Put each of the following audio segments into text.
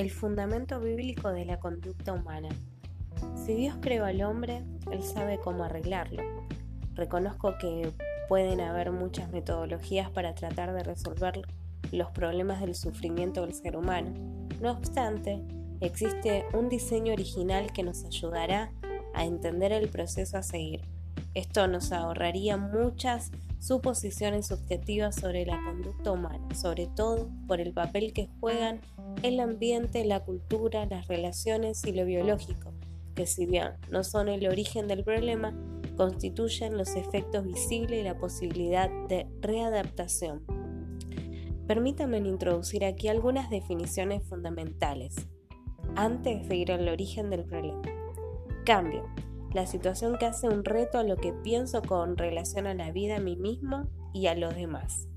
el fundamento bíblico de la conducta humana. Si Dios creó al hombre, Él sabe cómo arreglarlo. Reconozco que pueden haber muchas metodologías para tratar de resolver los problemas del sufrimiento del ser humano. No obstante, existe un diseño original que nos ayudará a entender el proceso a seguir. Esto nos ahorraría muchas suposiciones subjetivas sobre la conducta humana, sobre todo por el papel que juegan el ambiente, la cultura, las relaciones y lo biológico, que si bien no son el origen del problema, constituyen los efectos visibles y la posibilidad de readaptación. Permítanme introducir aquí algunas definiciones fundamentales antes de ir al origen del problema. Cambio la situación que hace un reto a lo que pienso con relación a la vida, a mí mismo y a los demás.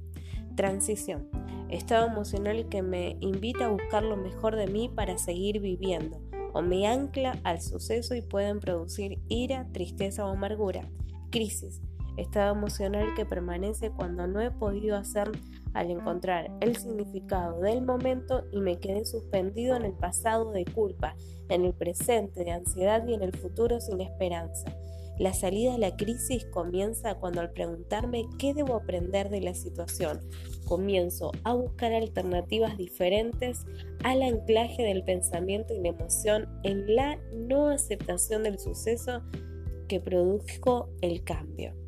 Transición. Estado emocional que me invita a buscar lo mejor de mí para seguir viviendo o me ancla al suceso y pueden producir ira, tristeza o amargura. Crisis estado emocional que permanece cuando no he podido hacer al encontrar el significado del momento y me quedé suspendido en el pasado de culpa, en el presente de ansiedad y en el futuro sin esperanza. La salida de la crisis comienza cuando al preguntarme qué debo aprender de la situación, comienzo a buscar alternativas diferentes al anclaje del pensamiento y la emoción en la no aceptación del suceso que produjo el cambio.